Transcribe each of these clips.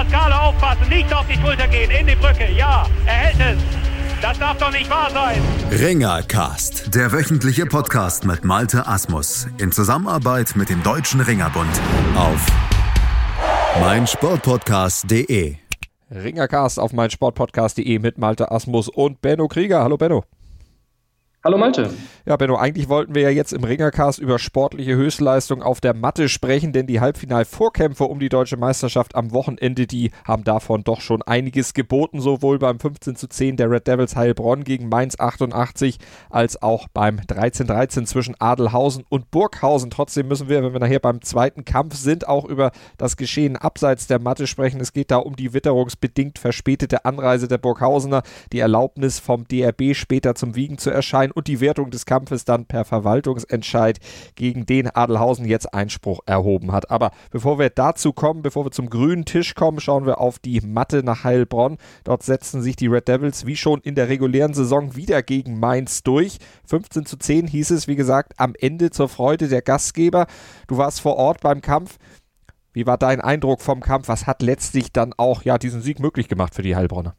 Pascal aufpassen, nicht auf die Schulter gehen, in die Brücke. Ja, er hält es. Das darf doch nicht wahr sein. Ringercast, der wöchentliche Podcast mit Malte Asmus in Zusammenarbeit mit dem Deutschen Ringerbund auf meinsportpodcast.de. Ringercast auf meinsportpodcast.de mit Malte Asmus und Benno Krieger. Hallo Benno. Hallo Malte. Ja, Benno, eigentlich wollten wir ja jetzt im Ringercast über sportliche Höchstleistung auf der Matte sprechen, denn die Halbfinalvorkämpfe um die deutsche Meisterschaft am Wochenende, die haben davon doch schon einiges geboten, sowohl beim 15 zu 10 der Red Devils Heilbronn gegen Mainz 88, als auch beim 13-13 zwischen Adelhausen und Burghausen. Trotzdem müssen wir, wenn wir nachher beim zweiten Kampf sind, auch über das Geschehen abseits der Matte sprechen. Es geht da um die witterungsbedingt verspätete Anreise der Burghausener, die Erlaubnis vom DRB später zum Wiegen zu erscheinen sein und die Wertung des Kampfes dann per Verwaltungsentscheid gegen den Adelhausen jetzt Einspruch erhoben hat. Aber bevor wir dazu kommen, bevor wir zum grünen Tisch kommen, schauen wir auf die Matte nach Heilbronn. Dort setzen sich die Red Devils wie schon in der regulären Saison wieder gegen Mainz durch. 15 zu 10 hieß es, wie gesagt, am Ende zur Freude der Gastgeber. Du warst vor Ort beim Kampf. Wie war dein Eindruck vom Kampf? Was hat letztlich dann auch ja diesen Sieg möglich gemacht für die Heilbronner?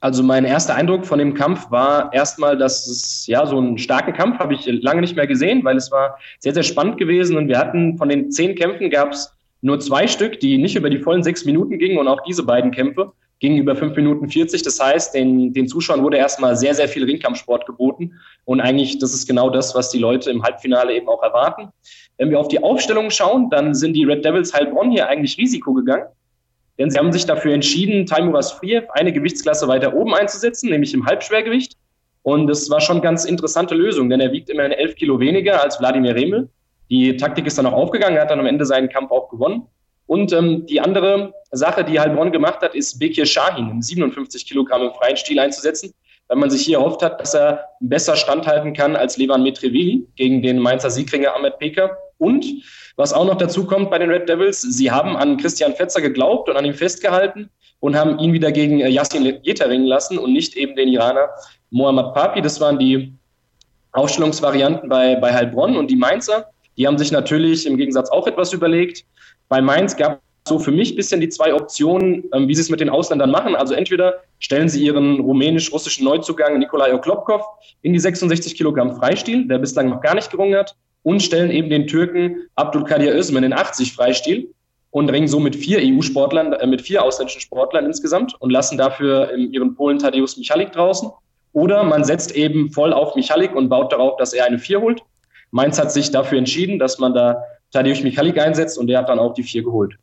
Also mein erster Eindruck von dem Kampf war erstmal, dass es ja so einen starken Kampf habe ich lange nicht mehr gesehen, weil es war sehr, sehr spannend gewesen und wir hatten von den zehn Kämpfen gab es nur zwei Stück, die nicht über die vollen sechs Minuten gingen und auch diese beiden Kämpfe gingen über fünf Minuten 40. Das heißt, den, den Zuschauern wurde erstmal sehr, sehr viel Ringkampfsport geboten und eigentlich, das ist genau das, was die Leute im Halbfinale eben auch erwarten. Wenn wir auf die Aufstellung schauen, dann sind die Red Devils Heilbronn hier eigentlich Risiko gegangen denn sie haben sich dafür entschieden, Taimuras Friev eine Gewichtsklasse weiter oben einzusetzen, nämlich im Halbschwergewicht. Und das war schon ganz interessante Lösung, denn er wiegt immerhin elf Kilo weniger als Wladimir Remel. Die Taktik ist dann auch aufgegangen, er hat dann am Ende seinen Kampf auch gewonnen. Und ähm, die andere Sache, die Heilbronn gemacht hat, ist Bekir Shahin im 57 Kilogramm im freien Stil einzusetzen, weil man sich hier erhofft hat, dass er besser standhalten kann als Levan Metrevili gegen den Mainzer Siegringer Ahmed Peker. Und was auch noch dazu kommt bei den Red Devils, sie haben an Christian Fetzer geglaubt und an ihm festgehalten und haben ihn wieder gegen äh, Yassin Jeter ringen lassen und nicht eben den Iraner Mohammad Papi. Das waren die Aufstellungsvarianten bei, bei Heilbronn und die Mainzer. Die haben sich natürlich im Gegensatz auch etwas überlegt. Bei Mainz gab so für mich ein bisschen die zwei Optionen, ähm, wie sie es mit den Ausländern machen. Also entweder stellen sie ihren rumänisch-russischen Neuzugang Nikolai Oklopkov in die 66 Kilogramm Freistil, der bislang noch gar nicht gerungen hat, und stellen eben den Türken Abdulkadir Özmen in 80 Freistil und ringen so mit vier EU-Sportlern, äh, mit vier ausländischen Sportlern insgesamt und lassen dafür ihren Polen Tadeusz Michalik draußen. Oder man setzt eben voll auf Michalik und baut darauf, dass er eine vier holt. Mainz hat sich dafür entschieden, dass man da Tadeusz Michalik einsetzt und der hat dann auch die vier geholt.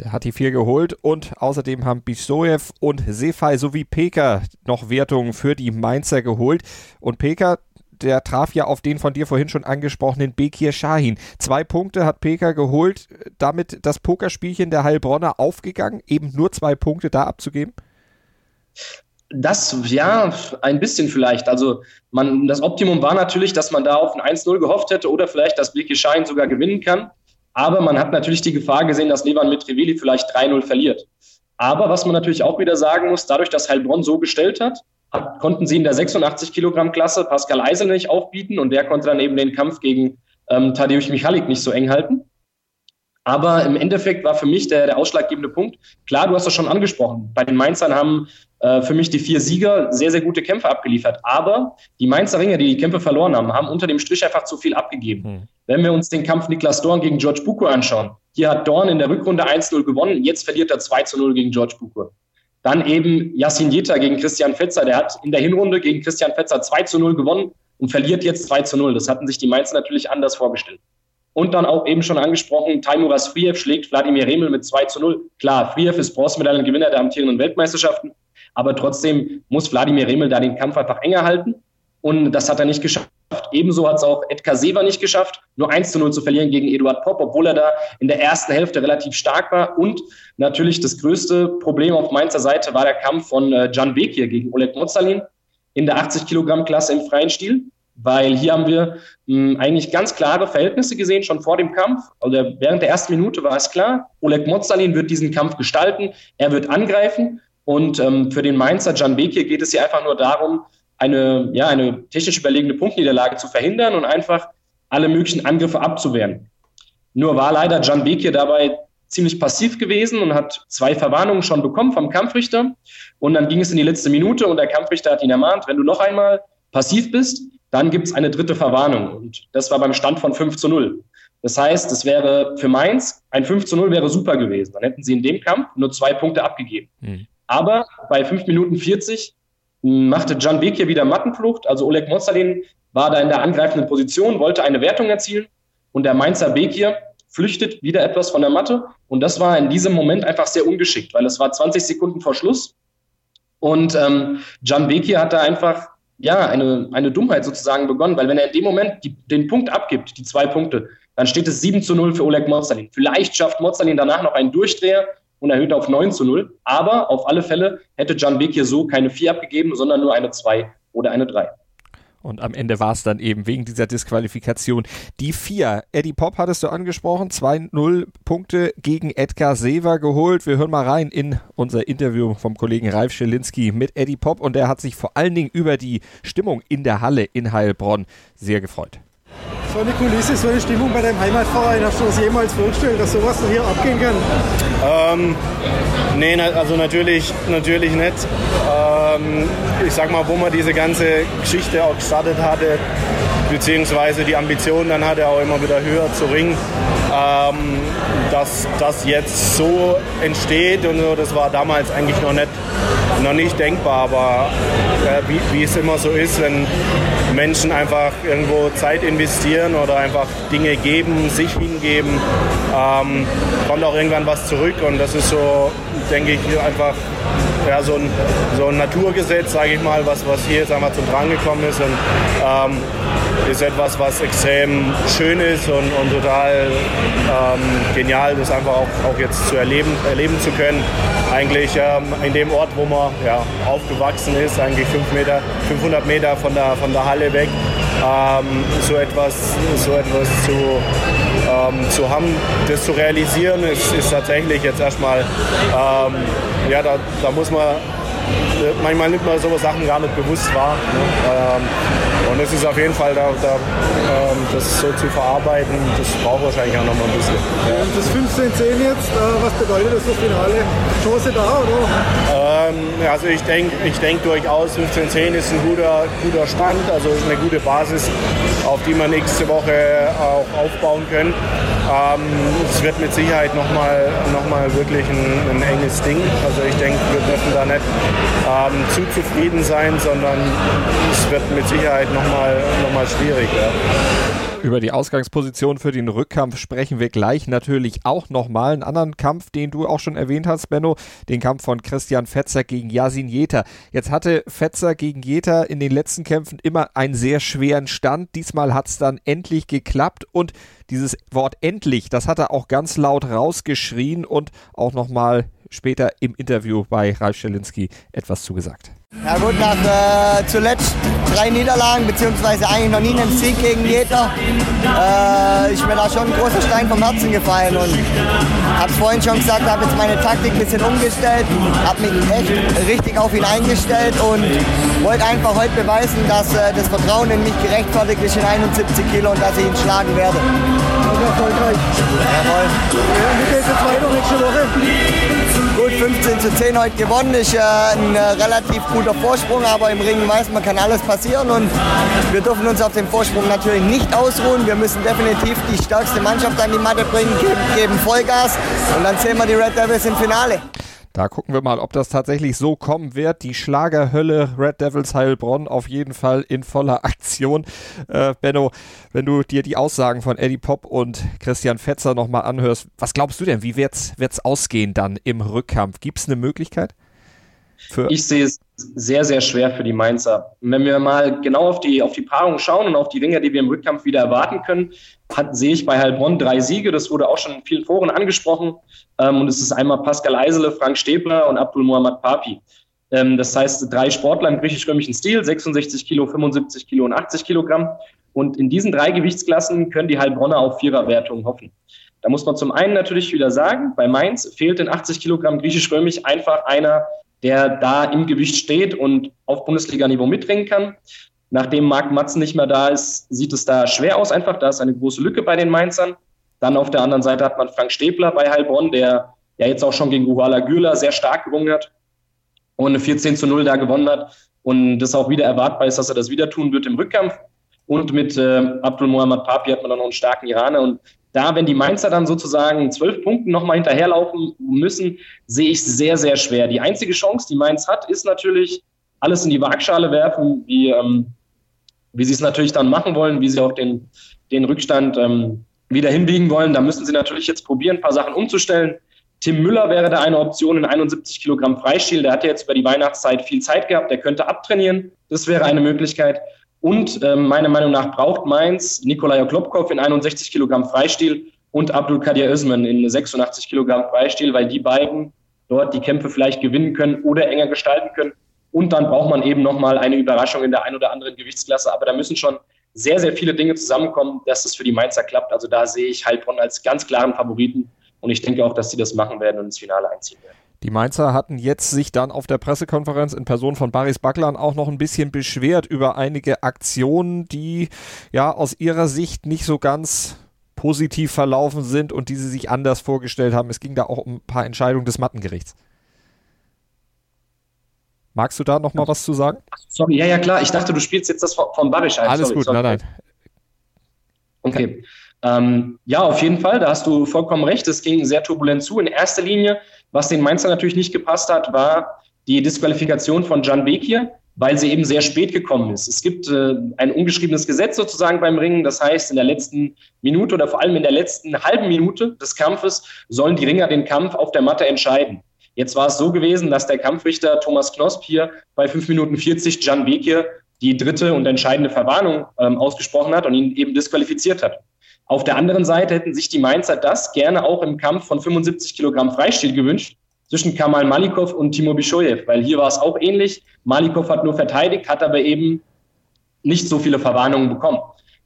Der hat die vier geholt und außerdem haben Bisoyev und Sefai sowie Peka noch Wertungen für die Mainzer geholt. Und Peka, der traf ja auf den von dir vorhin schon angesprochenen Bekir Shahin. Zwei Punkte hat Peka geholt, damit das Pokerspielchen der Heilbronner aufgegangen, eben nur zwei Punkte da abzugeben? Das, ja, ein bisschen vielleicht. Also, man, das Optimum war natürlich, dass man da auf ein 1-0 gehofft hätte oder vielleicht, dass Bekir Shahin sogar gewinnen kann. Aber man hat natürlich die Gefahr gesehen, dass Levan Mitriveli vielleicht 3-0 verliert. Aber was man natürlich auch wieder sagen muss, dadurch, dass Heilbronn so gestellt hat, hat konnten sie in der 86 Kilogramm Klasse Pascal Eisel nicht aufbieten und der konnte dann eben den Kampf gegen ähm, Tadeusz Michalik nicht so eng halten. Aber im Endeffekt war für mich der, der ausschlaggebende Punkt, klar, du hast das schon angesprochen, bei den Mainzern haben äh, für mich die vier Sieger sehr, sehr gute Kämpfe abgeliefert. Aber die Mainzer Ringer, die die Kämpfe verloren haben, haben unter dem Strich einfach zu viel abgegeben. Mhm. Wenn wir uns den Kampf Niklas Dorn gegen George Buko anschauen, hier hat Dorn in der Rückrunde 1-0 gewonnen, jetzt verliert er 2-0 gegen George Buko. Dann eben Yassin Jeter gegen Christian Fetzer, der hat in der Hinrunde gegen Christian Fetzer 2-0 gewonnen und verliert jetzt 2-0. Das hatten sich die Mainzer natürlich anders vorgestellt. Und dann auch eben schon angesprochen, Taimuras Friev schlägt Wladimir Remel mit 2 zu 0. Klar, Friev ist Bronzemedaillengewinner der amtierenden Weltmeisterschaften, aber trotzdem muss Wladimir Remel da den Kampf einfach enger halten. Und das hat er nicht geschafft. Ebenso hat es auch Edgar Sever nicht geschafft, nur 1 zu 0 zu verlieren gegen Eduard Popp, obwohl er da in der ersten Hälfte relativ stark war. Und natürlich das größte Problem auf Mainzer Seite war der Kampf von äh, Can Bekir gegen Oleg Mozalin in der 80 Kilogramm Klasse im freien Stil weil hier haben wir mh, hm, eigentlich ganz klare Verhältnisse gesehen, schon vor dem Kampf. Also während der ersten Minute war es klar, Oleg Mozalin wird diesen Kampf gestalten, er wird angreifen und ähm, für den Mainzer Can Bekir geht es hier einfach nur darum, eine, ja, eine technisch überlegene Punktniederlage zu verhindern und einfach alle möglichen Angriffe abzuwehren. Nur war leider Can Bekir dabei ziemlich passiv gewesen und hat zwei Verwarnungen schon bekommen vom Kampfrichter. Und dann ging es in die letzte Minute und der Kampfrichter hat ihn ermahnt, wenn du noch einmal passiv bist, dann gibt es eine dritte Verwarnung. Und das war beim Stand von 5 zu 0. Das heißt, es wäre für Mainz, ein 5 zu 0 wäre super gewesen. Dann hätten sie in dem Kampf nur zwei Punkte abgegeben. Mhm. Aber bei 5 Minuten 40 machte Can Bekir wieder Mattenflucht. Also Oleg Mozalin war da in der angreifenden Position, wollte eine Wertung erzielen. Und der Mainzer Bekir flüchtet wieder etwas von der Matte. Und das war in diesem Moment einfach sehr ungeschickt, weil es war 20 Sekunden vor Schluss. Und ähm, Can Bekir hat da einfach ja, eine, eine Dummheit sozusagen begonnen, weil wenn er in dem Moment die, den Punkt abgibt, die zwei Punkte, dann steht es 7 zu 0 für Oleg Mozalin. Vielleicht schafft Mozalin danach noch einen Durchdreher und erhöht auf 9 zu 0, aber auf alle Fälle hätte Can Bekir so keine 4 abgegeben, sondern nur eine 2 oder eine 3. Und am Ende war es dann eben wegen dieser Disqualifikation die vier. Eddie Pop hattest du angesprochen, 2-0 Punkte gegen Edgar Sever geholt. Wir hören mal rein in unser Interview vom Kollegen Ralf Schelinski mit Eddie Pop und der hat sich vor allen Dingen über die Stimmung in der Halle in Heilbronn sehr gefreut. So eine Kulisse, so eine Stimmung bei deinem Heimatverein, hast du das jemals vorgestellt, dass sowas hier abgehen kann? Ähm, nee, also natürlich, natürlich nicht. Ähm, ich sag mal, wo man diese ganze Geschichte auch gestartet hatte, beziehungsweise die Ambition dann hatte, auch immer wieder höher zu ringen. Ähm, dass das jetzt so entsteht und so, das war damals eigentlich noch nicht, noch nicht denkbar, aber äh, wie, wie es immer so ist, wenn Menschen einfach irgendwo Zeit investieren oder einfach Dinge geben, sich hingeben, ähm, kommt auch irgendwann was zurück und das ist so, denke ich, einfach ja, so, ein, so ein Naturgesetz, sage ich mal, was, was hier jetzt einmal zum Drang gekommen ist und ähm, ist etwas, was extrem schön ist und, und total ähm, genial, das einfach auch, auch jetzt zu erleben, erleben zu können. Eigentlich ähm, in dem Ort, wo man ja, aufgewachsen ist, eigentlich fünf Meter, 500 Meter von der, von der Halle weg, ähm, so, etwas, so etwas zu, ähm, zu haben, das zu realisieren, ist, ist tatsächlich jetzt erstmal, ähm, ja, da, da muss man manchmal nimmt man sowas Sachen gar nicht bewusst wahr. Ne? Ähm, und es ist auf jeden Fall, da, da ähm, das so zu verarbeiten, das braucht wahrscheinlich auch noch mal ein bisschen. Ja. Das 15-10 jetzt, äh, was bedeutet das fürs Finale? Chance da, oder? Ähm, also ich denke ich denk durchaus, 15-10 ist ein guter, guter Stand, also eine gute Basis, auf die wir nächste Woche auch aufbauen können. Ähm, es wird mit Sicherheit nochmal noch mal wirklich ein, ein, enges Ding. Also ich denke, wir dürfen da nicht ähm, zu zufrieden sein, sondern es wird mit Sicherheit nochmal noch mal schwierig. Ja. Über die Ausgangsposition für den Rückkampf sprechen wir gleich natürlich auch nochmal. Einen anderen Kampf, den du auch schon erwähnt hast, Benno, den Kampf von Christian Fetzer gegen Yasin Jeter. Jetzt hatte Fetzer gegen Jeter in den letzten Kämpfen immer einen sehr schweren Stand. Diesmal hat es dann endlich geklappt und dieses Wort endlich, das hat er auch ganz laut rausgeschrien und auch nochmal später im Interview bei Ralf Schelinski etwas zugesagt. Ja gut, nach äh, zuletzt drei Niederlagen, beziehungsweise eigentlich noch nie einen Sieg gegen Jeder, äh, ist mir da schon ein großer Stein vom Herzen gefallen und hab's vorhin schon gesagt, habe jetzt meine Taktik ein bisschen umgestellt, habe mich echt richtig auf ihn eingestellt und wollte einfach heute beweisen, dass äh, das Vertrauen in mich gerechtfertigt ist in 71 Kilo und dass ich ihn schlagen werde. Und erfolgreich. Jawohl. Ja, wie geht es jetzt weiter nächste Woche? Gut, 15 zu 10 heute gewonnen, ist äh, ein äh, relativ guter Vorsprung, aber im Ring weiß man, kann alles passieren und wir dürfen uns auf dem Vorsprung natürlich nicht ausruhen. Wir müssen definitiv die stärkste Mannschaft an die Matte bringen, geben, geben Vollgas und dann sehen wir die Red Devils im Finale. Da gucken wir mal, ob das tatsächlich so kommen wird. Die Schlagerhölle Red Devils Heilbronn auf jeden Fall in voller Aktion. Äh, Benno, wenn du dir die Aussagen von Eddie Pop und Christian Fetzer nochmal anhörst, was glaubst du denn? Wie wird's, wird's ausgehen dann im Rückkampf? Gibt es eine Möglichkeit? Ich sehe es sehr, sehr schwer für die Mainzer. Wenn wir mal genau auf die, auf die Paarung schauen und auf die Ringer, die wir im Rückkampf wieder erwarten können, hat, sehe ich bei Heilbronn drei Siege. Das wurde auch schon in vielen Foren angesprochen. Ähm, und es ist einmal Pascal Eisele, Frank Stäbler und Abdul Muhammad Papi. Ähm, das heißt, drei Sportler im griechisch-römischen Stil, 66 Kilo, 75 Kilo und 80 Kilogramm. Und in diesen drei Gewichtsklassen können die Heilbronner auf Viererwertung hoffen. Da muss man zum einen natürlich wieder sagen, bei Mainz fehlt in 80 Kilogramm griechisch-römisch einfach einer, der da im Gewicht steht und auf Bundesliga-Niveau mitringen kann. Nachdem Marc Matzen nicht mehr da ist, sieht es da schwer aus einfach. Da ist eine große Lücke bei den Mainzern. Dann auf der anderen Seite hat man Frank Stäbler bei Heilbronn, der ja jetzt auch schon gegen Uhala Gürler sehr stark gerungen hat und eine 14 zu 0 da gewonnen hat. Und das auch wieder erwartbar ist, dass er das wieder tun wird im Rückkampf. Und mit äh, Abdul Muhammad Papi hat man dann noch einen starken Iraner. Und da, wenn die Mainzer dann sozusagen zwölf Punkten nochmal hinterherlaufen müssen, sehe ich sehr, sehr schwer. Die einzige Chance, die Mainz hat, ist natürlich alles in die Waagschale werfen, wie, ähm, wie sie es natürlich dann machen wollen, wie sie auch den, den Rückstand ähm, wieder hinbiegen wollen. Da müssen sie natürlich jetzt probieren, ein paar Sachen umzustellen. Tim Müller wäre da eine Option in 71 Kilogramm Freistil. Der hat ja jetzt über die Weihnachtszeit viel Zeit gehabt. Der könnte abtrainieren. Das wäre eine Möglichkeit. Und äh, meiner Meinung nach braucht Mainz Nikolai Klopkov in 61 Kilogramm Freistil und Abdul Kadir Özmen in 86 Kilogramm Freistil, weil die beiden dort die Kämpfe vielleicht gewinnen können oder enger gestalten können. Und dann braucht man eben nochmal eine Überraschung in der ein oder anderen Gewichtsklasse. Aber da müssen schon sehr, sehr viele Dinge zusammenkommen, dass es für die Mainzer klappt. Also da sehe ich Heilbronn als ganz klaren Favoriten. Und ich denke auch, dass sie das machen werden und ins Finale einziehen werden. Die Mainzer hatten jetzt sich dann auf der Pressekonferenz in Person von Baris Backlan auch noch ein bisschen beschwert über einige Aktionen, die ja aus ihrer Sicht nicht so ganz positiv verlaufen sind und die sie sich anders vorgestellt haben. Es ging da auch um ein paar Entscheidungen des Mattengerichts. Magst du da noch mal was zu sagen? Sorry, ja, ja, klar. Ich dachte, du spielst jetzt das von Barisch ein. Alles sorry, gut, sorry. nein, nein. Okay. Ähm, ja, auf jeden Fall, da hast du vollkommen recht. Es ging sehr turbulent zu. In erster Linie, was den Mainzer natürlich nicht gepasst hat, war die Disqualifikation von Jan Bekir, weil sie eben sehr spät gekommen ist. Es gibt äh, ein ungeschriebenes Gesetz sozusagen beim Ringen. Das heißt, in der letzten Minute oder vor allem in der letzten halben Minute des Kampfes sollen die Ringer den Kampf auf der Matte entscheiden. Jetzt war es so gewesen, dass der Kampfrichter Thomas Knosp hier bei 5 Minuten 40 Jan Bekir die dritte und entscheidende Verwarnung ähm, ausgesprochen hat und ihn eben disqualifiziert hat. Auf der anderen Seite hätten sich die Mainzer das gerne auch im Kampf von 75 Kilogramm Freistil gewünscht zwischen Kamal Malikov und Timo Bischoyev, weil hier war es auch ähnlich. Malikov hat nur verteidigt, hat aber eben nicht so viele Verwarnungen bekommen.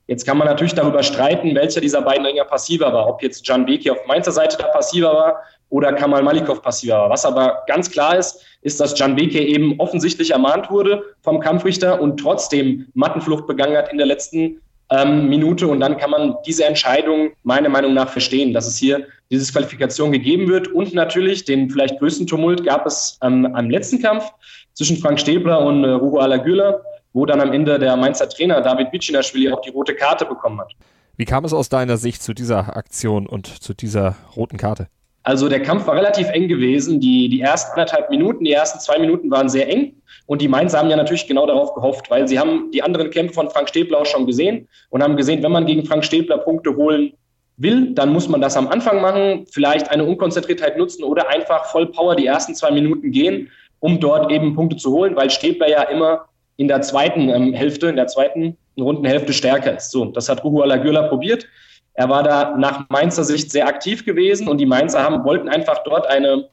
Jetzt kann man natürlich darüber streiten, welcher dieser beiden Ringer passiver war. Ob jetzt Can Beki auf Mainzer Seite da passiver war oder Kamal Malikov passiver war. Was aber ganz klar ist, ist, dass Can Beke eben offensichtlich ermahnt wurde vom Kampfrichter und trotzdem Mattenflucht begangen hat in der letzten ähm, Minute. Und dann kann man diese Entscheidung meiner Meinung nach verstehen, dass es hier diese Qualifikation gegeben wird. Und natürlich den vielleicht größten Tumult gab es ähm, am letzten Kampf zwischen Frank Stäbler und äh, Rugo Alagüler, wo dann am Ende der Mainzer Trainer David Bicinashvili auch die rote Karte bekommen hat. Wie kam es aus deiner Sicht zu dieser Aktion und zu dieser roten Karte? Also der Kampf war relativ eng gewesen. Die, die ersten anderthalb Minuten, die ersten zwei Minuten waren sehr eng. Und die Mainzer haben ja natürlich genau darauf gehofft, weil sie haben die anderen Kämpfe von Frank Stäbler auch schon gesehen und haben gesehen, wenn man gegen Frank Stäbler Punkte holen will, dann muss man das am Anfang machen, vielleicht eine Unkonzentriertheit nutzen oder einfach voll Power die ersten zwei Minuten gehen, um dort eben Punkte zu holen, weil Stäbler ja immer in der zweiten ähm, Hälfte, in der zweiten Rundenhälfte stärker ist. So, das hat Ruhu Alagürla probiert. Er war da nach Mainzer Sicht sehr aktiv gewesen und die Mainzer haben, wollten einfach dort eine,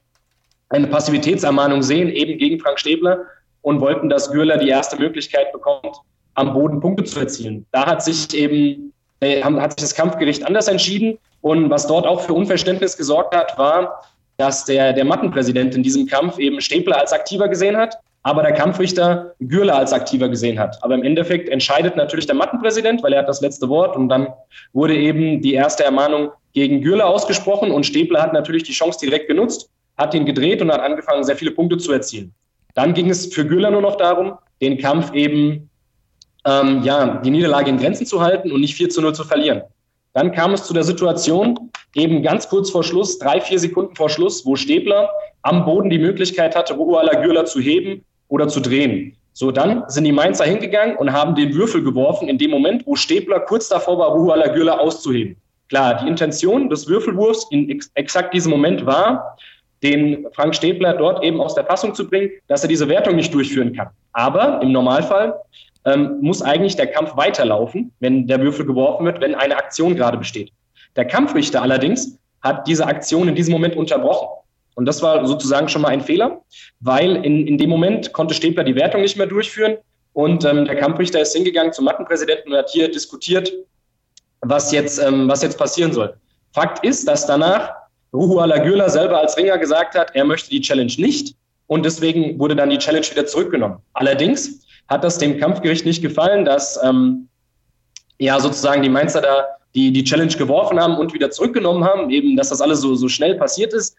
eine Passivitätsermahnung sehen, eben gegen Frank Stäbler und wollten, dass Gürler die erste Möglichkeit bekommt, am Boden Punkte zu erzielen. Da hat sich eben äh, hat sich das Kampfgericht anders entschieden und was dort auch für Unverständnis gesorgt hat, war, dass der, der Mattenpräsident in diesem Kampf eben Stäbler als aktiver gesehen hat aber der Kampfrichter Gürler als aktiver gesehen hat. Aber im Endeffekt entscheidet natürlich der Mattenpräsident, weil er hat das letzte Wort und dann wurde eben die erste Ermahnung gegen Gürler ausgesprochen und Stäbler hat natürlich die Chance direkt genutzt, hat ihn gedreht und hat angefangen, sehr viele Punkte zu erzielen. Dann ging es für Gürler nur noch darum, den Kampf eben, ähm, ja, die Niederlage in Grenzen zu halten und nicht 4 zu 0 zu verlieren. Dann kam es zu der Situation, eben ganz kurz vor Schluss, drei, vier Sekunden vor Schluss, wo Stäbler am Boden die Möglichkeit hatte, Ruala Gürler zu heben oder zu drehen. So, dann sind die Mainzer hingegangen und haben den Würfel geworfen in dem Moment, wo Stäbler kurz davor war, Ruhala Gürler auszuheben. Klar, die Intention des Würfelwurfs in ex exakt diesem Moment war, den Frank Stäbler dort eben aus der Fassung zu bringen, dass er diese Wertung nicht durchführen kann. Aber im Normalfall ähm, muss eigentlich der Kampf weiterlaufen, wenn der Würfel geworfen wird, wenn eine Aktion gerade besteht. Der Kampfrichter allerdings hat diese Aktion in diesem Moment unterbrochen. Und das war sozusagen schon mal ein Fehler, weil in, in dem Moment konnte Stäbler die Wertung nicht mehr durchführen und ähm, der Kampfrichter ist hingegangen zum Mattenpräsidenten und hat hier diskutiert, was jetzt, ähm, was jetzt passieren soll. Fakt ist, dass danach Ruhu Alagürla selber als Ringer gesagt hat, er möchte die Challenge nicht und deswegen wurde dann die Challenge wieder zurückgenommen. Allerdings hat das dem Kampfgericht nicht gefallen, dass ähm, ja sozusagen die Mainzer da die die Challenge geworfen haben und wieder zurückgenommen haben, eben, dass das alles so, so schnell passiert ist,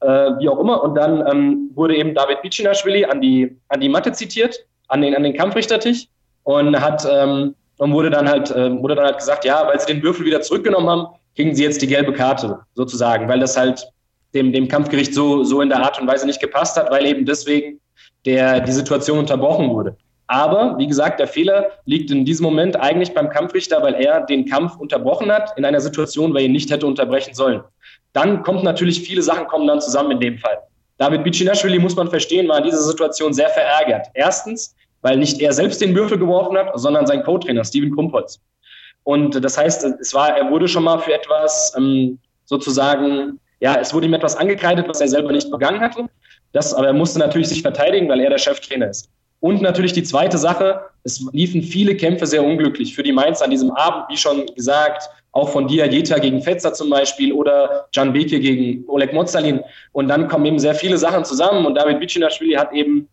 äh, wie auch immer. Und dann ähm, wurde eben David Bicinashvili an die, an die Matte zitiert, an den, an den Kampfrichtertisch und hat ähm, und wurde dann halt äh, wurde dann halt gesagt, ja, weil sie den Würfel wieder zurückgenommen haben, kriegen sie jetzt die gelbe Karte sozusagen, weil das halt dem, dem Kampfgericht so, so in der Art und Weise nicht gepasst hat, weil eben deswegen der, die Situation unterbrochen wurde. Aber wie gesagt, der Fehler liegt in diesem Moment eigentlich beim Kampfrichter, weil er den Kampf unterbrochen hat in einer Situation, wo er ihn nicht hätte unterbrechen sollen. Dann kommt natürlich, viele Sachen kommen dann zusammen in dem Fall. David Bicinashvili, muss man verstehen, war in dieser Situation sehr verärgert. Erstens, weil nicht er selbst den Würfel geworfen hat, sondern sein Co-Trainer Steven Krumpholz. Und das heißt, es war, er wurde schon mal für etwas ähm, sozusagen ja, es wurde ihm etwas angekreidet, was er selber nicht begangen hatte. Das, aber er musste natürlich sich verteidigen, weil er der Cheftrainer ist. Und natürlich die zweite Sache, es liefen viele Kämpfe sehr unglücklich für die Mainz an diesem Abend, wie schon gesagt, auch von Dia Jeta gegen Fetzer zum Beispiel oder Can Beke gegen Oleg Mozalin. Und dann kommen eben sehr viele Sachen zusammen und David Bicinashvili hat eben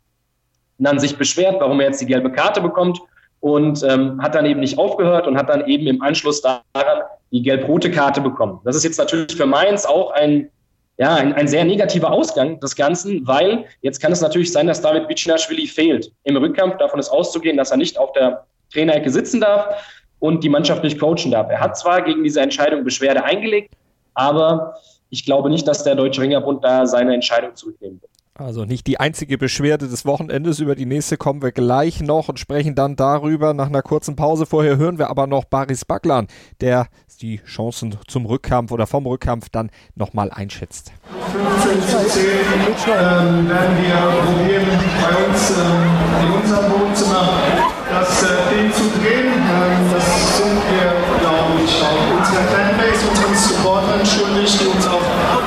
dann sich beschwert, warum er jetzt die gelbe Karte bekommt und ähm, hat dann eben nicht aufgehört und hat dann eben im Anschluss daran die gelb-rote Karte bekommen. Das ist jetzt natürlich für Mainz auch ein, ja, ein, ein, sehr negativer Ausgang des Ganzen, weil jetzt kann es natürlich sein, dass David Bicinashvili fehlt im Rückkampf. Davon ist auszugehen, dass er nicht auf der Trainerecke sitzen darf und die Mannschaft nicht coachen darf. Er hat zwar gegen diese Entscheidung Beschwerde eingelegt, aber ich glaube nicht, dass der Deutsche Ringerbund da seine Entscheidung zurücknehmen wird. Also nicht die einzige Beschwerde des Wochenendes. Über die nächste kommen wir gleich noch und sprechen dann darüber. Nach einer kurzen Pause vorher hören wir aber noch Baris Baglan, der die Chancen zum Rückkampf oder vom Rückkampf dann nochmal einschätzt. 15 zu 10 ähm, werden wir probieren, bei uns ähm, in unserem Wohnzimmer das äh, Ding zu drehen. Ähm, das sind wir, glaube ich, auch unserer Fanbase, unseren Supportern schuldig, die uns auch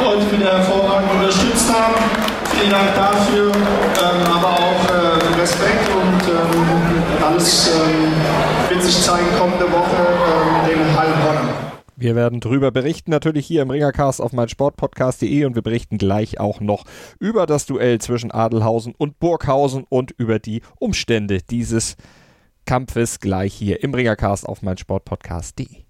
heute wieder haben. Vielen Dank dafür, ähm, aber auch äh, Respekt und ähm, alles ähm, wird sich zeigen kommende Woche ähm, in Heilbronn. Wir werden drüber berichten, natürlich hier im Ringercast auf meinsportpodcast.de und wir berichten gleich auch noch über das Duell zwischen Adelhausen und Burghausen und über die Umstände dieses Kampfes gleich hier im Ringercast auf meinsportpodcast.de.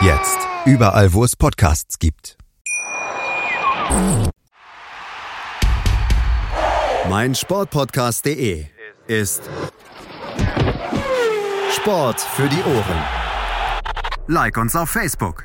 Jetzt. Überall, wo es Podcasts gibt. Mein Sportpodcast.de ist Sport für die Ohren. Like uns auf Facebook.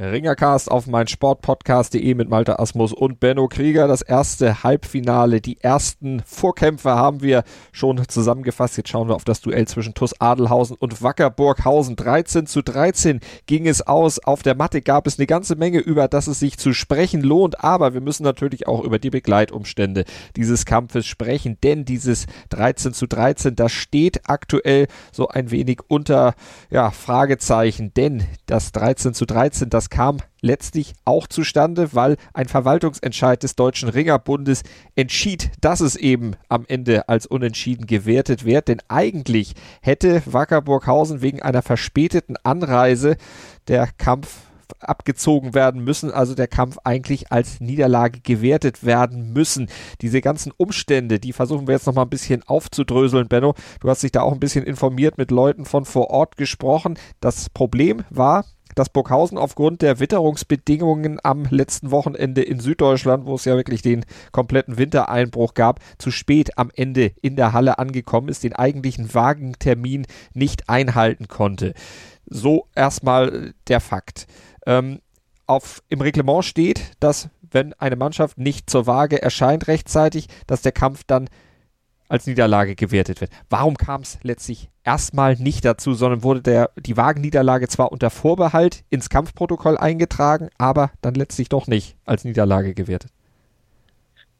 Ringercast auf mein Sportpodcast.de mit Malte Asmus und Benno Krieger. Das erste Halbfinale, die ersten Vorkämpfe haben wir schon zusammengefasst. Jetzt schauen wir auf das Duell zwischen TuS Adelhausen und Wacker Burghausen. 13 zu 13 ging es aus. Auf der Matte gab es eine ganze Menge, über das es sich zu sprechen lohnt. Aber wir müssen natürlich auch über die Begleitumstände dieses Kampfes sprechen, denn dieses 13 zu 13, das steht aktuell so ein wenig unter ja, Fragezeichen, denn das 13 zu 13, das kam letztlich auch zustande, weil ein Verwaltungsentscheid des Deutschen Ringerbundes entschied, dass es eben am Ende als unentschieden gewertet wird. Denn eigentlich hätte Wackerburghausen wegen einer verspäteten Anreise der Kampf abgezogen werden müssen, also der Kampf eigentlich als Niederlage gewertet werden müssen. Diese ganzen Umstände, die versuchen wir jetzt noch mal ein bisschen aufzudröseln, Benno. Du hast dich da auch ein bisschen informiert, mit Leuten von vor Ort gesprochen. Das Problem war, dass Burghausen aufgrund der Witterungsbedingungen am letzten Wochenende in Süddeutschland, wo es ja wirklich den kompletten Wintereinbruch gab, zu spät am Ende in der Halle angekommen ist, den eigentlichen Wagentermin nicht einhalten konnte. So erstmal der Fakt. Ähm, auf, im Reglement steht, dass wenn eine Mannschaft nicht zur Waage erscheint rechtzeitig, dass der Kampf dann als Niederlage gewertet wird. Warum kam es letztlich erstmal nicht dazu, sondern wurde der, die Wagenniederlage zwar unter Vorbehalt ins Kampfprotokoll eingetragen, aber dann letztlich doch nicht als Niederlage gewertet?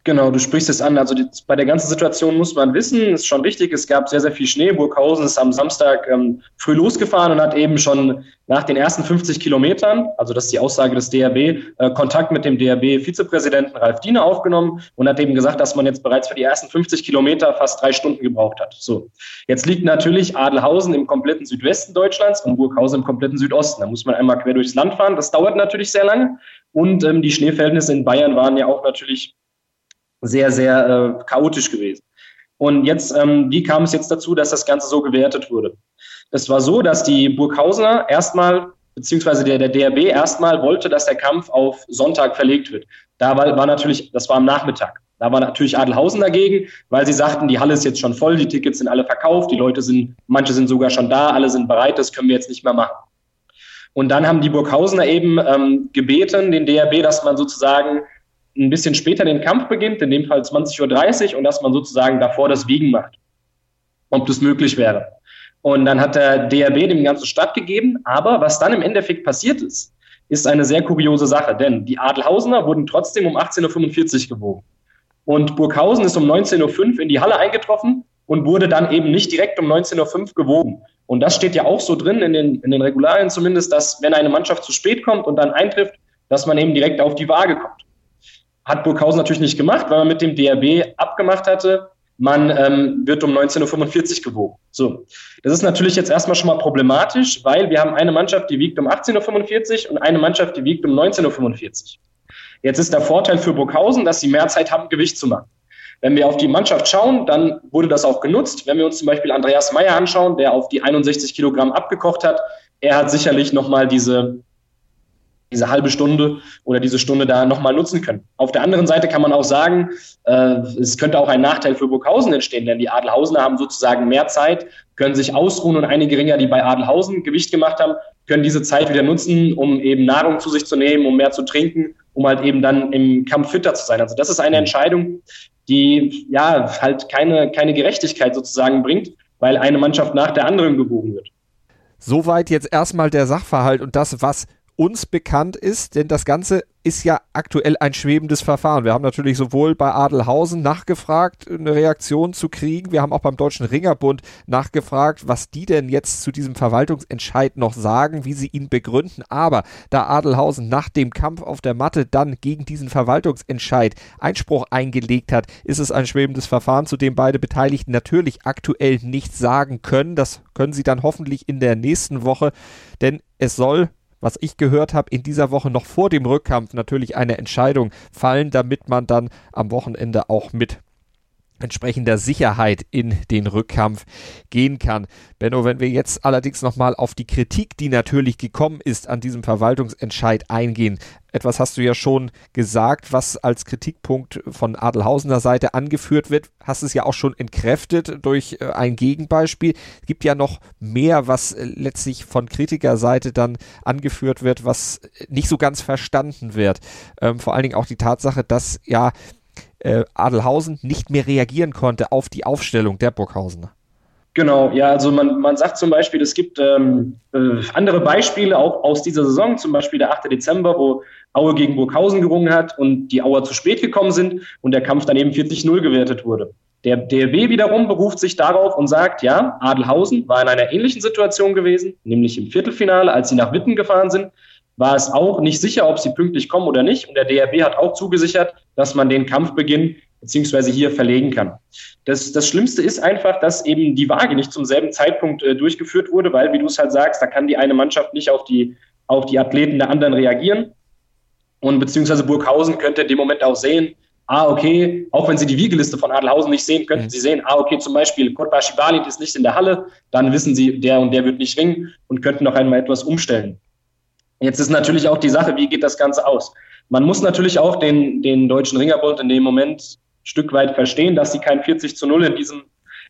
Genau, du sprichst es an. Also die, bei der ganzen Situation muss man wissen, ist schon richtig, es gab sehr, sehr viel Schnee. Burghausen ist am Samstag ähm, früh losgefahren und hat eben schon nach den ersten 50 Kilometern, also das ist die Aussage des DRB, äh, Kontakt mit dem DRB-Vizepräsidenten Ralf Diener aufgenommen und hat eben gesagt, dass man jetzt bereits für die ersten 50 Kilometer fast drei Stunden gebraucht hat. So, jetzt liegt natürlich Adelhausen im kompletten Südwesten Deutschlands und Burghausen im kompletten Südosten. Da muss man einmal quer durchs Land fahren. Das dauert natürlich sehr lange. Und ähm, die Schneeverhältnisse in Bayern waren ja auch natürlich sehr, sehr äh, chaotisch gewesen. Und jetzt, ähm, wie kam es jetzt dazu, dass das Ganze so gewertet wurde? Es war so, dass die Burghausener erstmal, beziehungsweise der, der DRB erstmal wollte, dass der Kampf auf Sonntag verlegt wird. Da war, war natürlich, das war am Nachmittag. Da war natürlich Adelhausen dagegen, weil sie sagten, die Halle ist jetzt schon voll, die Tickets sind alle verkauft, die Leute sind, manche sind sogar schon da, alle sind bereit, das können wir jetzt nicht mehr machen. Und dann haben die Burghausener eben ähm, gebeten, den DRB, dass man sozusagen ein bisschen später den Kampf beginnt, in dem Fall 20.30 Uhr, und dass man sozusagen davor das Wiegen macht, ob das möglich wäre. Und dann hat der DRB dem Ganzen stattgegeben, aber was dann im Endeffekt passiert ist, ist eine sehr kuriose Sache, denn die Adelhausener wurden trotzdem um 18.45 Uhr gewogen. Und Burghausen ist um 19.05 Uhr in die Halle eingetroffen und wurde dann eben nicht direkt um 19.05 Uhr gewogen. Und das steht ja auch so drin in den, in den Regularien zumindest, dass wenn eine Mannschaft zu spät kommt und dann eintrifft, dass man eben direkt auf die Waage kommt. Hat Burghausen natürlich nicht gemacht, weil man mit dem DRB abgemacht hatte, man ähm, wird um 19.45 Uhr gewogen. So, das ist natürlich jetzt erstmal schon mal problematisch, weil wir haben eine Mannschaft, die wiegt um 18.45 Uhr und eine Mannschaft, die wiegt um 19.45 Uhr. Jetzt ist der Vorteil für Burghausen, dass sie mehr Zeit haben, Gewicht zu machen. Wenn wir auf die Mannschaft schauen, dann wurde das auch genutzt. Wenn wir uns zum Beispiel Andreas Meyer anschauen, der auf die 61 Kilogramm abgekocht hat, er hat sicherlich nochmal diese diese halbe Stunde oder diese Stunde da nochmal nutzen können. Auf der anderen Seite kann man auch sagen, äh, es könnte auch ein Nachteil für Burghausen entstehen, denn die Adelhausener haben sozusagen mehr Zeit, können sich ausruhen und einige Ringer, die bei Adelhausen Gewicht gemacht haben, können diese Zeit wieder nutzen, um eben Nahrung zu sich zu nehmen, um mehr zu trinken, um halt eben dann im Kampf fitter zu sein. Also das ist eine Entscheidung, die ja halt keine, keine Gerechtigkeit sozusagen bringt, weil eine Mannschaft nach der anderen gebogen wird. Soweit jetzt erstmal der Sachverhalt und das, was uns bekannt ist, denn das Ganze ist ja aktuell ein schwebendes Verfahren. Wir haben natürlich sowohl bei Adelhausen nachgefragt, eine Reaktion zu kriegen. Wir haben auch beim Deutschen Ringerbund nachgefragt, was die denn jetzt zu diesem Verwaltungsentscheid noch sagen, wie sie ihn begründen. Aber da Adelhausen nach dem Kampf auf der Matte dann gegen diesen Verwaltungsentscheid Einspruch eingelegt hat, ist es ein schwebendes Verfahren, zu dem beide Beteiligten natürlich aktuell nichts sagen können. Das können sie dann hoffentlich in der nächsten Woche, denn es soll was ich gehört habe, in dieser Woche noch vor dem Rückkampf natürlich eine Entscheidung fallen, damit man dann am Wochenende auch mit entsprechender Sicherheit in den Rückkampf gehen kann. Benno, wenn wir jetzt allerdings nochmal auf die Kritik, die natürlich gekommen ist, an diesem Verwaltungsentscheid eingehen. Etwas hast du ja schon gesagt, was als Kritikpunkt von Adelhausener Seite angeführt wird. Hast es ja auch schon entkräftet durch äh, ein Gegenbeispiel. Es gibt ja noch mehr, was äh, letztlich von Kritikerseite dann angeführt wird, was nicht so ganz verstanden wird. Ähm, vor allen Dingen auch die Tatsache, dass ja äh, Adelhausen nicht mehr reagieren konnte auf die Aufstellung der Burghausener. Genau, ja, also man, man sagt zum Beispiel, es gibt ähm, äh, andere Beispiele auch aus dieser Saison, zum Beispiel der 8. Dezember, wo Aue gegen Burghausen gerungen hat und die Auer zu spät gekommen sind und der Kampf dann eben 40-0 gewertet wurde. Der DRB wiederum beruft sich darauf und sagt, ja, Adelhausen war in einer ähnlichen Situation gewesen, nämlich im Viertelfinale, als sie nach Witten gefahren sind war es auch nicht sicher, ob sie pünktlich kommen oder nicht. Und der DRB hat auch zugesichert, dass man den Kampfbeginn beziehungsweise hier verlegen kann. Das, das Schlimmste ist einfach, dass eben die Waage nicht zum selben Zeitpunkt äh, durchgeführt wurde, weil, wie du es halt sagst, da kann die eine Mannschaft nicht auf die, auf die Athleten der anderen reagieren. Und beziehungsweise Burghausen könnte in dem Moment auch sehen, ah, okay, auch wenn sie die Wiegeliste von Adelhausen nicht sehen, könnten mhm. sie sehen, ah, okay, zum Beispiel Kotbashi Balit ist nicht in der Halle, dann wissen sie, der und der wird nicht ringen und könnten noch einmal etwas umstellen. Jetzt ist natürlich auch die Sache, wie geht das Ganze aus? Man muss natürlich auch den, den Deutschen Ringerbund in dem Moment ein Stück weit verstehen, dass sie kein 40 zu 0 in diesem,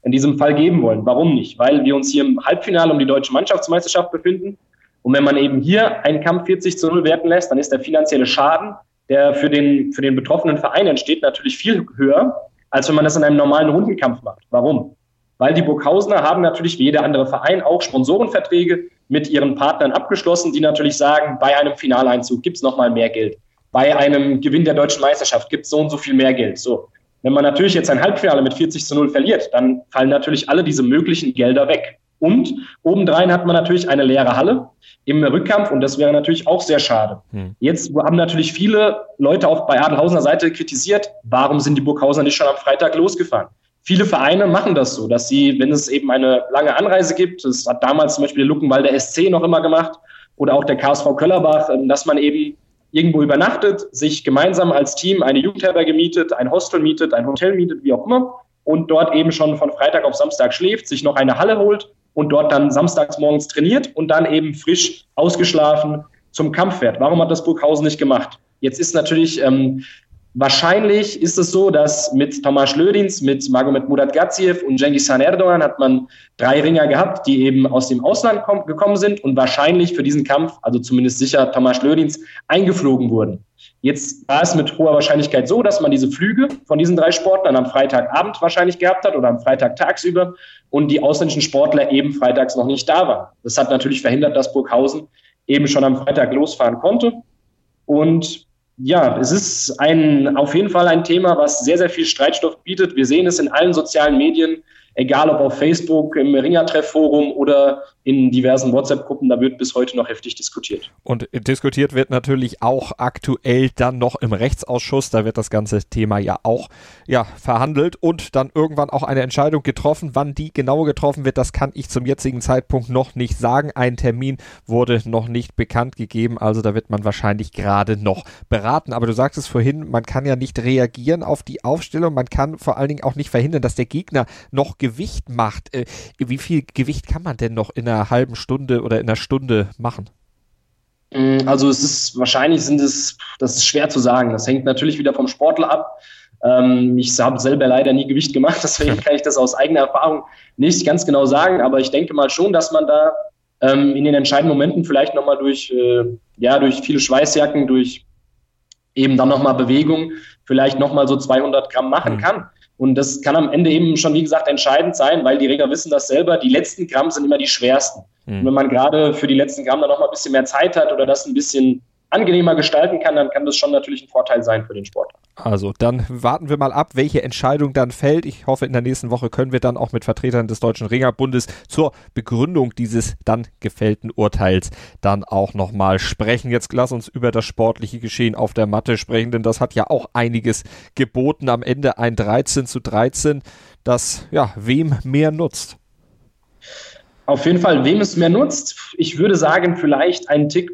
in diesem Fall geben wollen. Warum nicht? Weil wir uns hier im Halbfinale um die deutsche Mannschaftsmeisterschaft befinden. Und wenn man eben hier einen Kampf 40 zu 0 werten lässt, dann ist der finanzielle Schaden, der für den, für den betroffenen Verein entsteht, natürlich viel höher, als wenn man das in einem normalen Rundenkampf macht. Warum? Weil die Burghausener haben natürlich wie jeder andere Verein auch Sponsorenverträge mit ihren Partnern abgeschlossen, die natürlich sagen, bei einem Finaleinzug gibt's nochmal mehr Geld. Bei einem Gewinn der deutschen Meisterschaft gibt's so und so viel mehr Geld. So. Wenn man natürlich jetzt ein Halbfinale mit 40 zu 0 verliert, dann fallen natürlich alle diese möglichen Gelder weg. Und obendrein hat man natürlich eine leere Halle im Rückkampf und das wäre natürlich auch sehr schade. Hm. Jetzt haben natürlich viele Leute auch bei Adelhausener Seite kritisiert, warum sind die Burghauser nicht schon am Freitag losgefahren? Viele Vereine machen das so, dass sie, wenn es eben eine lange Anreise gibt, das hat damals zum Beispiel der Luckenwalder SC noch immer gemacht oder auch der KSV Köllerbach, ähm, dass man eben irgendwo übernachtet, sich gemeinsam als Team eine Jugendherberge mietet, ein Hostel mietet, ein Hotel mietet, wie auch immer, und dort eben schon von Freitag auf Samstag schläft, sich noch eine Halle holt und dort dann samstags morgens trainiert und dann eben frisch ausgeschlafen zum Kampf fährt. Warum hat das Burghausen nicht gemacht? Jetzt ist natürlich ähm, Wahrscheinlich ist es so, dass mit Tomasz Lödins, mit Magomed Murat Gaziev und Cengiz Han Erdogan hat man drei Ringer gehabt, die eben aus dem Ausland gekommen sind und wahrscheinlich für diesen Kampf, also zumindest sicher Tomasz Lödins, eingeflogen wurden. Jetzt war es mit hoher Wahrscheinlichkeit so, dass man diese Flüge von diesen drei Sportlern am Freitagabend wahrscheinlich gehabt hat oder am Freitag tagsüber und die ausländischen Sportler eben freitags noch nicht da waren. Das hat natürlich verhindert, dass Burghausen eben schon am Freitag losfahren konnte. Und ja, es ist ein, auf jeden Fall ein Thema, was sehr, sehr viel Streitstoff bietet. Wir sehen es in allen sozialen Medien egal ob auf Facebook, im Ringertreff-Forum oder in diversen WhatsApp-Gruppen, da wird bis heute noch heftig diskutiert. Und diskutiert wird natürlich auch aktuell dann noch im Rechtsausschuss. Da wird das ganze Thema ja auch ja, verhandelt und dann irgendwann auch eine Entscheidung getroffen. Wann die genau getroffen wird, das kann ich zum jetzigen Zeitpunkt noch nicht sagen. Ein Termin wurde noch nicht bekannt gegeben, also da wird man wahrscheinlich gerade noch beraten. Aber du sagst es vorhin, man kann ja nicht reagieren auf die Aufstellung. Man kann vor allen Dingen auch nicht verhindern, dass der Gegner noch Gewicht macht, äh, wie viel Gewicht kann man denn noch in einer halben Stunde oder in einer Stunde machen? Mm, also es ist wahrscheinlich sind es, das ist schwer zu sagen. Das hängt natürlich wieder vom Sportler ab. Ähm, ich habe selber leider nie Gewicht gemacht, deswegen kann ich das aus eigener Erfahrung nicht ganz genau sagen. Aber ich denke mal schon, dass man da ähm, in den entscheidenden Momenten vielleicht nochmal durch, äh, ja, durch viele Schweißjacken, durch eben dann nochmal Bewegung vielleicht nochmal so 200 Gramm machen mhm. kann. Und das kann am Ende eben schon, wie gesagt, entscheidend sein, weil die Ringer wissen das selber. Die letzten Gramm sind immer die schwersten. Mhm. Und wenn man gerade für die letzten Gramm dann noch mal ein bisschen mehr Zeit hat oder das ein bisschen angenehmer gestalten kann, dann kann das schon natürlich ein Vorteil sein für den Sportler. Also dann warten wir mal ab, welche Entscheidung dann fällt. Ich hoffe, in der nächsten Woche können wir dann auch mit Vertretern des Deutschen Ringerbundes zur Begründung dieses dann gefällten Urteils dann auch nochmal sprechen. Jetzt lass uns über das sportliche Geschehen auf der Matte sprechen, denn das hat ja auch einiges geboten. Am Ende ein 13 zu 13, das ja wem mehr nutzt. Auf jeden Fall, wem es mehr nutzt, ich würde sagen, vielleicht ein Tick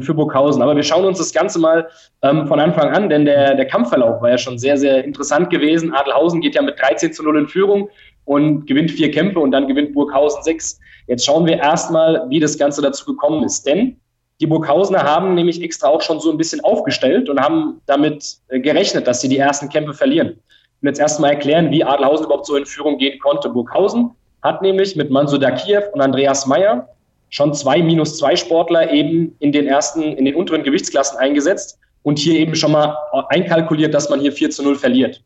für Burghausen. Aber wir schauen uns das Ganze mal ähm, von Anfang an, denn der, der Kampfverlauf war ja schon sehr, sehr interessant gewesen. Adelhausen geht ja mit 13 zu 0 in Führung und gewinnt vier Kämpfe und dann gewinnt Burghausen sechs. Jetzt schauen wir erstmal, wie das Ganze dazu gekommen ist. Denn die Burghausener haben nämlich extra auch schon so ein bisschen aufgestellt und haben damit äh, gerechnet, dass sie die ersten Kämpfe verlieren. Ich will jetzt erstmal erklären, wie Adelhausen überhaupt so in Führung gehen konnte. Burghausen hat nämlich mit Mansur Dakiev und Andreas Meyer schon zwei minus zwei Sportler eben in den ersten, in den unteren Gewichtsklassen eingesetzt und hier eben schon mal einkalkuliert, dass man hier 4 zu 0 verliert.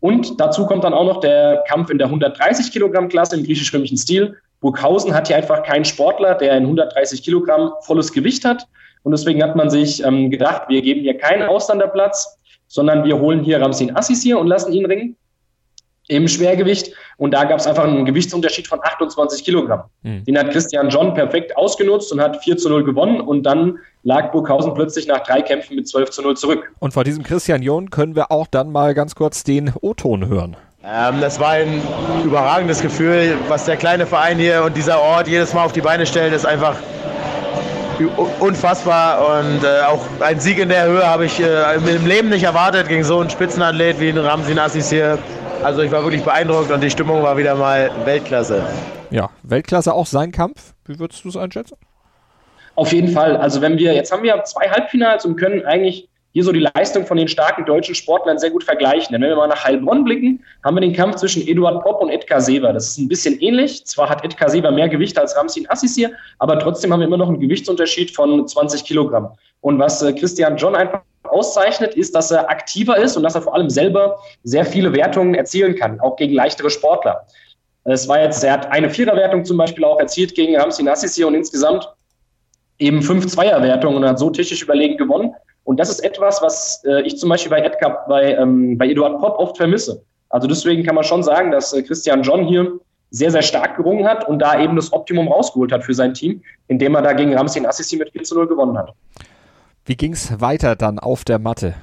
Und dazu kommt dann auch noch der Kampf in der 130 Kilogramm Klasse im griechisch-römischen Stil. Burghausen hat hier einfach keinen Sportler, der in 130 Kilogramm volles Gewicht hat. Und deswegen hat man sich ähm, gedacht, wir geben hier keinen Ausländerplatz, sondern wir holen hier Ramsin Assis hier und lassen ihn ringen im Schwergewicht. Und da gab es einfach einen Gewichtsunterschied von 28 Kilogramm. Mhm. Den hat Christian John perfekt ausgenutzt und hat 4 zu 0 gewonnen. Und dann lag Burghausen plötzlich nach drei Kämpfen mit 12 zu 0 zurück. Und vor diesem Christian John können wir auch dann mal ganz kurz den O-Ton hören. Ähm, das war ein überragendes Gefühl, was der kleine Verein hier und dieser Ort jedes Mal auf die Beine stellt, ist einfach unfassbar und äh, auch ein Sieg in der Höhe habe ich äh, im Leben nicht erwartet gegen so einen Spitzenathlet wie Ramsin Assis hier. Also ich war wirklich beeindruckt und die Stimmung war wieder mal Weltklasse. Ja, Weltklasse auch sein Kampf. Wie würdest du es einschätzen? Auf jeden Fall. Also wenn wir, jetzt haben wir zwei Halbfinals und können eigentlich hier so die Leistung von den starken deutschen Sportlern sehr gut vergleichen. Denn wenn wir mal nach Heilbronn blicken, haben wir den Kampf zwischen Eduard Popp und Edgar Sever. Das ist ein bisschen ähnlich. Zwar hat Edgar Sever mehr Gewicht als Ramsin Assisir, aber trotzdem haben wir immer noch einen Gewichtsunterschied von 20 Kilogramm. Und was äh, Christian John einfach auszeichnet, ist, dass er aktiver ist und dass er vor allem selber sehr viele Wertungen erzielen kann, auch gegen leichtere Sportler. Es war jetzt, er hat eine Viererwertung zum Beispiel auch erzielt gegen Ramsin Assisi und insgesamt eben fünf Zweierwertungen und hat so technisch überlegen gewonnen. Und das ist etwas, was äh, ich zum Beispiel bei Edgar, bei, ähm, bei Eduard Popp oft vermisse. Also deswegen kann man schon sagen, dass äh, Christian John hier sehr, sehr stark gerungen hat und da eben das Optimum rausgeholt hat für sein Team, indem er da gegen Ramsin Assisi mit 4 zu 0 gewonnen hat. Wie ging es weiter dann auf der Matte?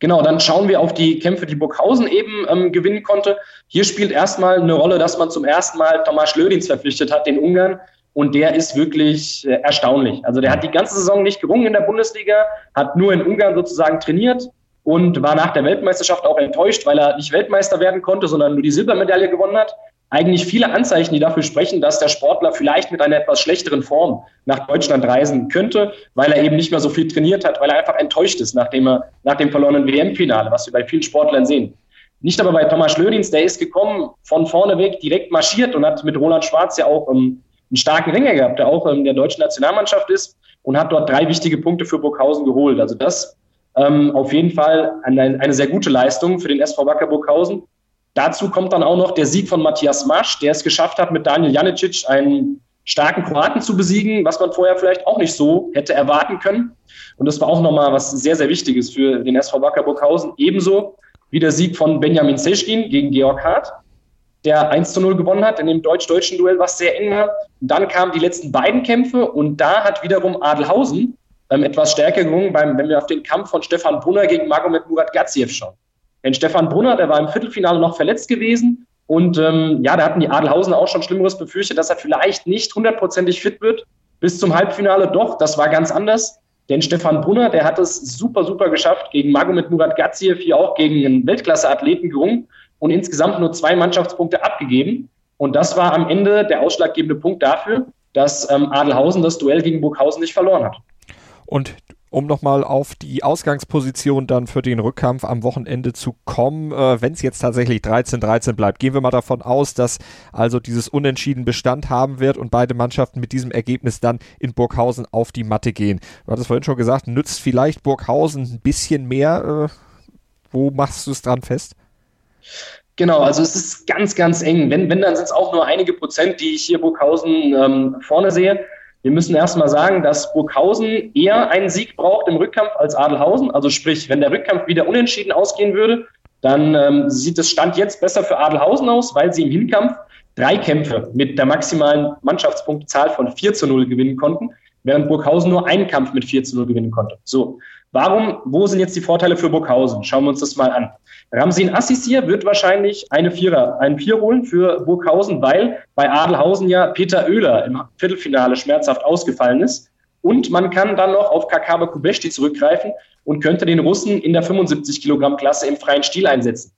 Genau, dann schauen wir auf die Kämpfe, die Burghausen eben ähm, gewinnen konnte. Hier spielt erstmal eine Rolle, dass man zum ersten Mal Tomasz Lödins verpflichtet hat, den Ungarn. Und der ist wirklich äh, erstaunlich. Also der hat die ganze Saison nicht gerungen in der Bundesliga, hat nur in Ungarn sozusagen trainiert und war nach der Weltmeisterschaft auch enttäuscht, weil er nicht Weltmeister werden konnte, sondern nur die Silbermedaille gewonnen hat eigentlich viele Anzeichen, die dafür sprechen, dass der Sportler vielleicht mit einer etwas schlechteren Form nach Deutschland reisen könnte, weil er eben nicht mehr so viel trainiert hat, weil er einfach enttäuscht ist nach dem, nach dem verlorenen WM-Finale, was wir bei vielen Sportlern sehen. Nicht aber bei Thomas Schlödins, der ist gekommen, von vorne weg direkt marschiert und hat mit Roland Schwarz ja auch um, ähm, einen starken Ringer gehabt, der auch in der deutschen Nationalmannschaft ist und hat dort drei wichtige Punkte für Burghausen geholt. Also das ähm, auf jeden Fall eine, eine sehr gute Leistung für den SV Wacker Burghausen. Dazu kommt dann auch noch der Sieg von Matthias Masch, der es geschafft hat, mit Daniel Janicic einen starken Kroaten zu besiegen, was man vorher vielleicht auch nicht so hätte erwarten können. Und das war auch nochmal was sehr, sehr Wichtiges für den SV Wacker Burghausen. Ebenso wie der Sieg von Benjamin Seschkin gegen Georg Hart, der 1 zu 0 gewonnen hat in dem deutsch-deutschen Duell, was sehr eng war. Dann kamen die letzten beiden Kämpfe und da hat wiederum Adelhausen ähm, etwas stärker gerungen, beim, wenn wir auf den Kampf von Stefan Brunner gegen Magomed Murat Gaziev schauen. Denn Stefan Brunner, der war im Viertelfinale noch verletzt gewesen. Und ähm, ja, da hatten die Adelhausen auch schon Schlimmeres befürchtet, dass er vielleicht nicht hundertprozentig fit wird. Bis zum Halbfinale doch, das war ganz anders. Denn Stefan Brunner, der hat es super, super geschafft, gegen Magomed Murat Gaziev hier auch gegen einen Weltklasse-Athleten gerungen und insgesamt nur zwei Mannschaftspunkte abgegeben. Und das war am Ende der ausschlaggebende Punkt dafür, dass ähm, Adelhausen das Duell gegen Burghausen nicht verloren hat. Und um nochmal auf die Ausgangsposition dann für den Rückkampf am Wochenende zu kommen, äh, wenn es jetzt tatsächlich 13-13 bleibt. Gehen wir mal davon aus, dass also dieses Unentschieden Bestand haben wird und beide Mannschaften mit diesem Ergebnis dann in Burghausen auf die Matte gehen. Du hattest vorhin schon gesagt, nützt vielleicht Burghausen ein bisschen mehr. Äh, wo machst du es dran fest? Genau, also es ist ganz, ganz eng. Wenn, wenn dann sind es auch nur einige Prozent, die ich hier Burghausen ähm, vorne sehe. Wir müssen erstmal sagen, dass Burghausen eher einen Sieg braucht im Rückkampf als Adelhausen. Also sprich, wenn der Rückkampf wieder unentschieden ausgehen würde, dann ähm, sieht es Stand jetzt besser für Adelhausen aus, weil sie im Hinkampf drei Kämpfe mit der maximalen Mannschaftspunktzahl von 4 zu 0 gewinnen konnten, während Burghausen nur einen Kampf mit 4 zu 0 gewinnen konnte. So, warum, wo sind jetzt die Vorteile für Burghausen? Schauen wir uns das mal an. Ramsin Assisir wird wahrscheinlich eine Vierer, einen Vier holen für Burghausen, weil bei Adelhausen ja Peter Oehler im Viertelfinale schmerzhaft ausgefallen ist. Und man kann dann noch auf Kakabe Kubeshti zurückgreifen und könnte den Russen in der 75 Kilogramm Klasse im freien Stil einsetzen.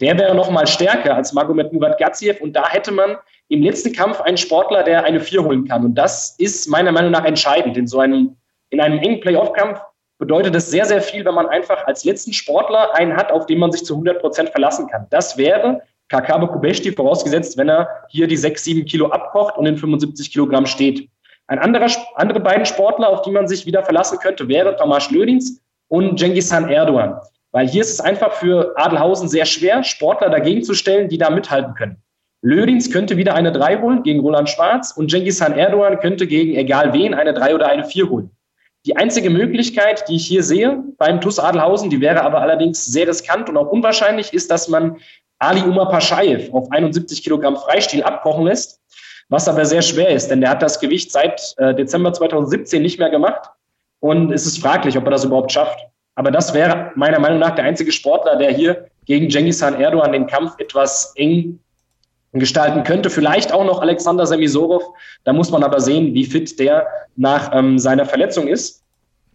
Der wäre noch mal stärker als Magomed Murat Gaziev und da hätte man im letzten Kampf einen Sportler, der eine Vier holen kann. Und das ist meiner Meinung nach entscheidend in so einem, in einem engen Playoff-Kampf bedeutet es sehr, sehr viel, wenn man einfach als letzten Sportler einen hat, auf den man sich zu 100 Prozent verlassen kann. Das wäre Kakabe Kubeshti, vorausgesetzt, wenn er hier die 6, 7 Kilo abkocht und in 75 Kilogramm steht. Ein anderer, andere beiden Sportler, auf die man sich wieder verlassen könnte, wäre Tomasz Lödins und Cengiz-Han Erdogan. Weil hier ist es einfach für Adelhausen sehr schwer, Sportler dagegen zu stellen, die da mithalten können. Lödins könnte wieder eine 3 holen gegen Roland Schwarz und Cengiz-Han Erdogan könnte gegen egal wen eine 3 oder eine 4 holen. Die einzige Möglichkeit, die ich hier sehe beim TUS Adelhausen, die wäre aber allerdings sehr riskant und auch unwahrscheinlich, ist, dass man Ali Umar Paschaev auf 71 Kilogramm Freistil abkochen lässt, was aber sehr schwer ist, denn der hat das Gewicht seit äh, Dezember 2017 nicht mehr gemacht und es ist fraglich, ob er das überhaupt schafft. Aber das wäre meiner Meinung nach der einzige Sportler, der hier gegen Cengiz Han Erdogan den Kampf etwas eng gestalten könnte. Vielleicht auch noch Alexander Semisorov. Da muss man aber sehen, wie fit der nach ähm, seiner Verletzung ist.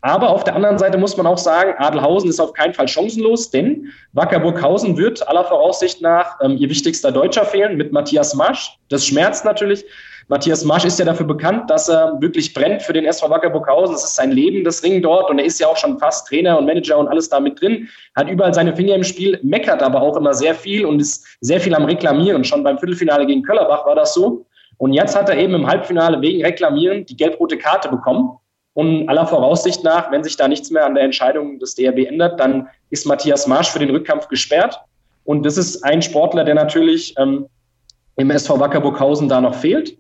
Aber auf der anderen Seite muss man auch sagen, Adelhausen ist auf keinen Fall chancenlos, denn Wacker Burghausen wird aller Voraussicht nach ähm, ihr wichtigster Deutscher fehlen mit Matthias Masch. Das schmerzt natürlich. Matthias Marsch ist ja dafür bekannt, dass er wirklich brennt für den SV Wacker Burghausen. Das ist sein Leben, das Ring dort. Und er ist ja auch schon fast Trainer und Manager und alles da mit drin. Hat überall seine Finger im Spiel, meckert aber auch immer sehr viel und ist sehr viel am Reklamieren. Schon beim Viertelfinale gegen Köllerbach war das so. Und jetzt hat er eben im Halbfinale wegen Reklamieren die gelb-rote Karte bekommen. Und aller Voraussicht nach, wenn sich da nichts mehr an der Entscheidung des DRB ändert, dann ist Matthias Marsch für den Rückkampf gesperrt. Und das ist ein Sportler, der natürlich ähm, im SV Wacker Burghausen da noch fehlt.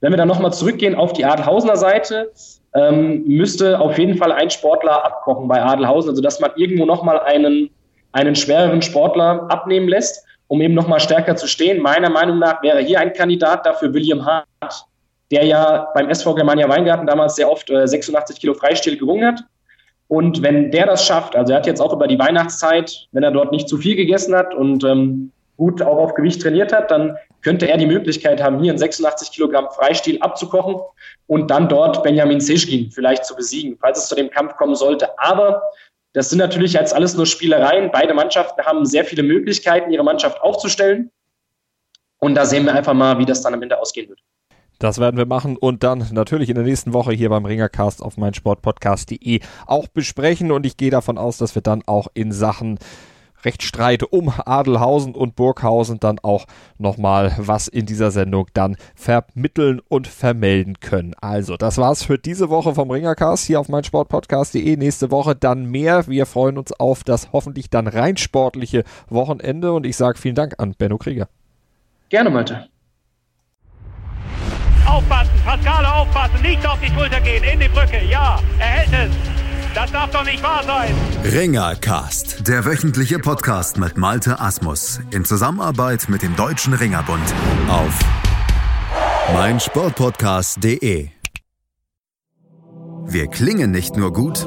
Wenn wir dann nochmal zurückgehen auf die Adelhausener Seite, ähm, müsste auf jeden Fall ein Sportler abkochen bei Adelhausen, also dass man irgendwo nochmal einen, einen schwereren Sportler abnehmen lässt, um eben nochmal stärker zu stehen. Meiner Meinung nach wäre hier ein Kandidat dafür William Hart, der ja beim SV Germania Weingarten damals sehr oft äh, 86 Kilo Freistil gerungen hat. Und wenn der das schafft, also er hat jetzt auch über die Weihnachtszeit, wenn er dort nicht zu viel gegessen hat und ähm, gut auch auf Gewicht trainiert hat, dann könnte er die Möglichkeit haben, hier einen 86 Kilogramm Freistil abzukochen und dann dort Benjamin Seschkin vielleicht zu besiegen, falls es zu dem Kampf kommen sollte. Aber das sind natürlich jetzt alles nur Spielereien. Beide Mannschaften haben sehr viele Möglichkeiten, ihre Mannschaft aufzustellen. Und da sehen wir einfach mal, wie das dann am Ende ausgehen wird. Das werden wir machen und dann natürlich in der nächsten Woche hier beim Ringercast auf meinsportpodcast.de auch besprechen. Und ich gehe davon aus, dass wir dann auch in Sachen Rechtsstreit um Adelhausen und Burghausen dann auch nochmal was in dieser Sendung dann vermitteln und vermelden können. Also, das war's für diese Woche vom Ringercast hier auf meinsportpodcast.de. Nächste Woche dann mehr. Wir freuen uns auf das hoffentlich dann rein sportliche Wochenende und ich sage vielen Dank an Benno Krieger. Gerne, Malte. Aufpassen, Pascale aufpassen, nicht auf die Schulter gehen, in die Brücke, ja, er hält es. Das darf doch nicht wahr sein. Ringercast, der wöchentliche Podcast mit Malte Asmus in Zusammenarbeit mit dem Deutschen Ringerbund auf meinsportpodcast.de. Wir klingen nicht nur gut,